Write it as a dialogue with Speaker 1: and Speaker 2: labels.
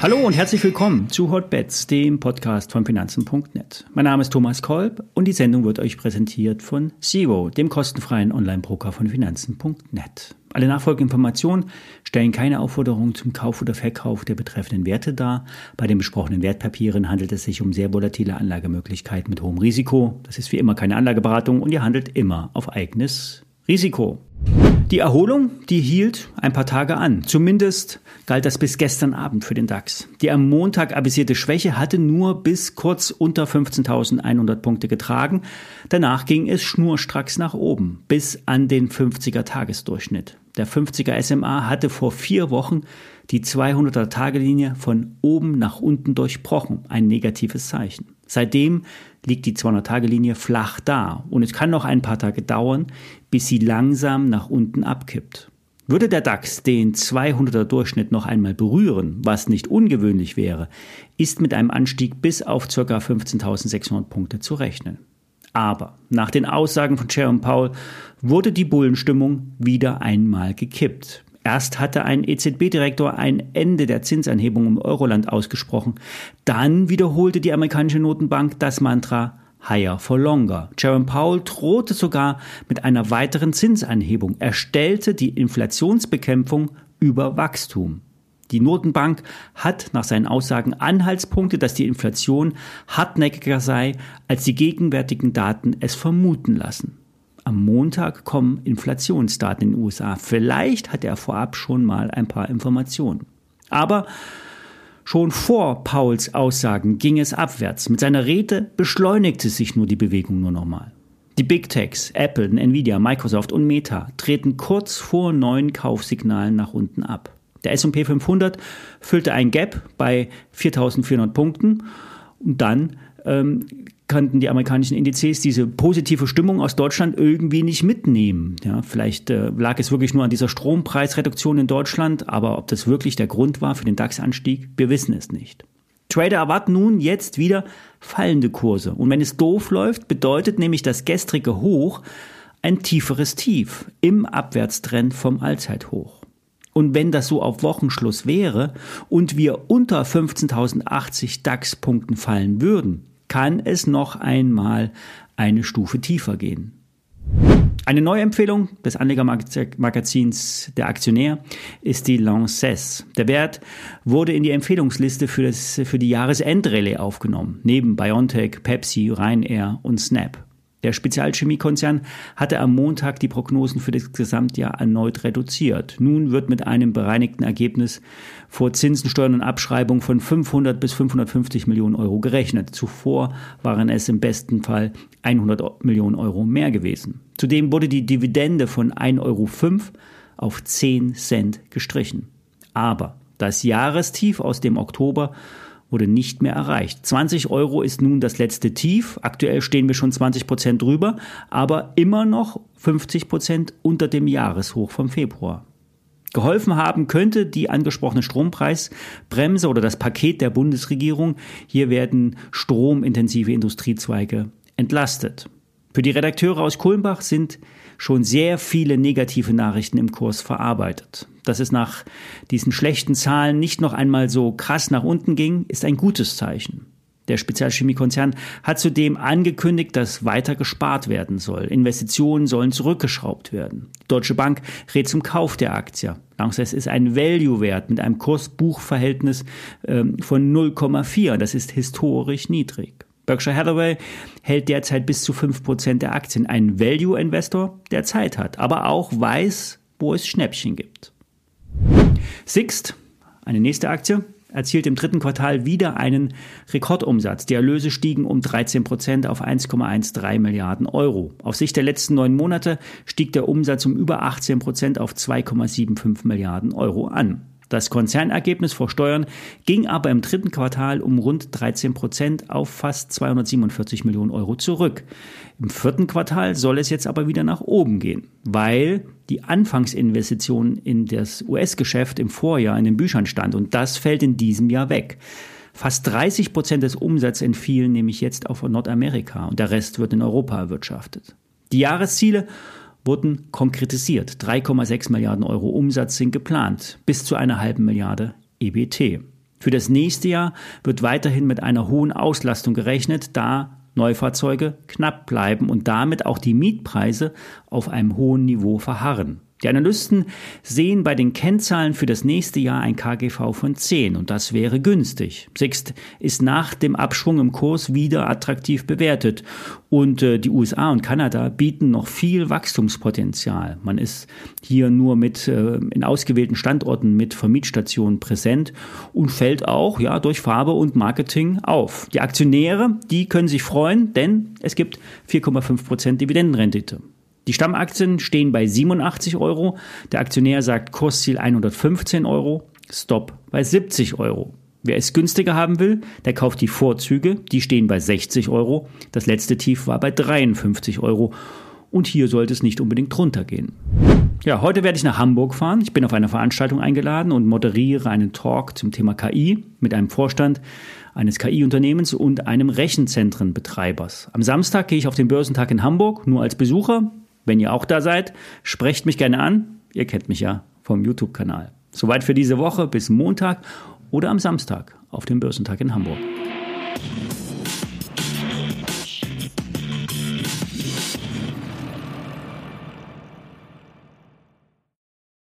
Speaker 1: Hallo und herzlich willkommen zu Hotbets, dem Podcast von Finanzen.net. Mein Name ist Thomas Kolb und die Sendung wird euch präsentiert von Zero, dem kostenfreien Online-Broker von Finanzen.net. Alle nachfolgenden Informationen stellen keine Aufforderung zum Kauf oder Verkauf der betreffenden Werte dar. Bei den besprochenen Wertpapieren handelt es sich um sehr volatile Anlagemöglichkeiten mit hohem Risiko. Das ist wie immer keine Anlageberatung und ihr handelt immer auf eigenes Risiko. Die Erholung, die hielt ein paar Tage an. Zumindest galt das bis gestern Abend für den DAX. Die am Montag avisierte Schwäche hatte nur bis kurz unter 15.100 Punkte getragen. Danach ging es schnurstracks nach oben, bis an den 50er Tagesdurchschnitt. Der 50er SMA hatte vor vier Wochen die 200er Tagelinie von oben nach unten durchbrochen. Ein negatives Zeichen. Seitdem liegt die 200-Tage-Linie flach da und es kann noch ein paar Tage dauern, bis sie langsam nach unten abkippt. Würde der DAX den 200er Durchschnitt noch einmal berühren, was nicht ungewöhnlich wäre, ist mit einem Anstieg bis auf ca. 15.600 Punkte zu rechnen. Aber nach den Aussagen von Jerome Powell wurde die Bullenstimmung wieder einmal gekippt. Erst hatte ein EZB-Direktor ein Ende der Zinsanhebung im Euroland ausgesprochen. Dann wiederholte die amerikanische Notenbank das Mantra Higher for Longer. Jerome Powell drohte sogar mit einer weiteren Zinsanhebung. Er stellte die Inflationsbekämpfung über Wachstum. Die Notenbank hat nach seinen Aussagen Anhaltspunkte, dass die Inflation hartnäckiger sei, als die gegenwärtigen Daten es vermuten lassen. Am Montag kommen Inflationsdaten in den USA. Vielleicht hat er vorab schon mal ein paar Informationen. Aber schon vor Pauls Aussagen ging es abwärts. Mit seiner Rede beschleunigte sich nur die Bewegung nur nochmal. Die Big Techs, Apple, Nvidia, Microsoft und Meta treten kurz vor neuen Kaufsignalen nach unten ab. Der S&P 500 füllte ein Gap bei 4.400 Punkten und dann ähm, konnten die amerikanischen Indizes diese positive Stimmung aus Deutschland irgendwie nicht mitnehmen. Ja, vielleicht äh, lag es wirklich nur an dieser Strompreisreduktion in Deutschland, aber ob das wirklich der Grund war für den DAX-Anstieg, wir wissen es nicht. Trader erwarten nun jetzt wieder fallende Kurse. Und wenn es doof läuft, bedeutet nämlich das gestrige Hoch ein tieferes Tief im Abwärtstrend vom Allzeithoch. Und wenn das so auf Wochenschluss wäre und wir unter 15.080 DAX-Punkten fallen würden, kann es noch einmal eine Stufe tiefer gehen. Eine neue Empfehlung des Anlegermagazins Der Aktionär ist die Lanxess. Der Wert wurde in die Empfehlungsliste für, das, für die Jahresendrallye aufgenommen, neben BioNTech, Pepsi, Ryanair und Snap. Der Spezialchemiekonzern hatte am Montag die Prognosen für das Gesamtjahr erneut reduziert. Nun wird mit einem bereinigten Ergebnis vor Zinsen, Steuern und Abschreibung von 500 bis 550 Millionen Euro gerechnet. Zuvor waren es im besten Fall 100 Millionen Euro mehr gewesen. Zudem wurde die Dividende von 1,05 Euro auf 10 Cent gestrichen. Aber das Jahrestief aus dem Oktober wurde nicht mehr erreicht. 20 Euro ist nun das letzte Tief. Aktuell stehen wir schon 20 Prozent drüber, aber immer noch 50 Prozent unter dem Jahreshoch vom Februar. Geholfen haben könnte die angesprochene Strompreisbremse oder das Paket der Bundesregierung. Hier werden stromintensive Industriezweige entlastet. Für die Redakteure aus Kulmbach sind schon sehr viele negative Nachrichten im Kurs verarbeitet dass es nach diesen schlechten Zahlen nicht noch einmal so krass nach unten ging, ist ein gutes Zeichen. Der Spezialchemiekonzern hat zudem angekündigt, dass weiter gespart werden soll. Investitionen sollen zurückgeschraubt werden. Die Deutsche Bank rät zum Kauf der Aktie. Langsess ist ein Value-Wert mit einem Kurs-Buch-Verhältnis ähm, von 0,4. Das ist historisch niedrig. Berkshire Hathaway hält derzeit bis zu 5% der Aktien. Ein Value-Investor, der Zeit hat, aber auch weiß, wo es Schnäppchen gibt. Sixt, eine nächste Aktie, erzielt im dritten Quartal wieder einen Rekordumsatz. Die Erlöse stiegen um 13 Prozent auf 1,13 Milliarden Euro. Auf Sicht der letzten neun Monate stieg der Umsatz um über 18 Prozent auf 2,75 Milliarden Euro an. Das Konzernergebnis vor Steuern ging aber im dritten Quartal um rund 13 Prozent auf fast 247 Millionen Euro zurück. Im vierten Quartal soll es jetzt aber wieder nach oben gehen, weil die Anfangsinvestition in das US-Geschäft im Vorjahr in den Büchern stand und das fällt in diesem Jahr weg. Fast 30 Prozent des Umsatzes entfielen nämlich jetzt auf Nordamerika und der Rest wird in Europa erwirtschaftet. Die Jahresziele wurden konkretisiert. 3,6 Milliarden Euro Umsatz sind geplant, bis zu einer halben Milliarde EBT. Für das nächste Jahr wird weiterhin mit einer hohen Auslastung gerechnet, da Neufahrzeuge knapp bleiben und damit auch die Mietpreise auf einem hohen Niveau verharren. Die Analysten sehen bei den Kennzahlen für das nächste Jahr ein KGV von 10 und das wäre günstig. Sixt ist nach dem Abschwung im Kurs wieder attraktiv bewertet und äh, die USA und Kanada bieten noch viel Wachstumspotenzial. Man ist hier nur mit äh, in ausgewählten Standorten mit Vermietstationen präsent und fällt auch ja durch Farbe und Marketing auf. Die Aktionäre, die können sich freuen, denn es gibt 4,5 Prozent Dividendenrendite. Die Stammaktien stehen bei 87 Euro. Der Aktionär sagt Kursziel 115 Euro, Stop bei 70 Euro. Wer es günstiger haben will, der kauft die Vorzüge, die stehen bei 60 Euro. Das letzte Tief war bei 53 Euro und hier sollte es nicht unbedingt runtergehen. Ja, heute werde ich nach Hamburg fahren. Ich bin auf eine Veranstaltung eingeladen und moderiere einen Talk zum Thema KI mit einem Vorstand eines KI-Unternehmens und einem Rechenzentrenbetreibers. Am Samstag gehe ich auf den Börsentag in Hamburg, nur als Besucher. Wenn ihr auch da seid, sprecht mich gerne an. Ihr kennt mich ja vom YouTube-Kanal. Soweit für diese Woche. Bis Montag oder am Samstag auf dem Börsentag in Hamburg.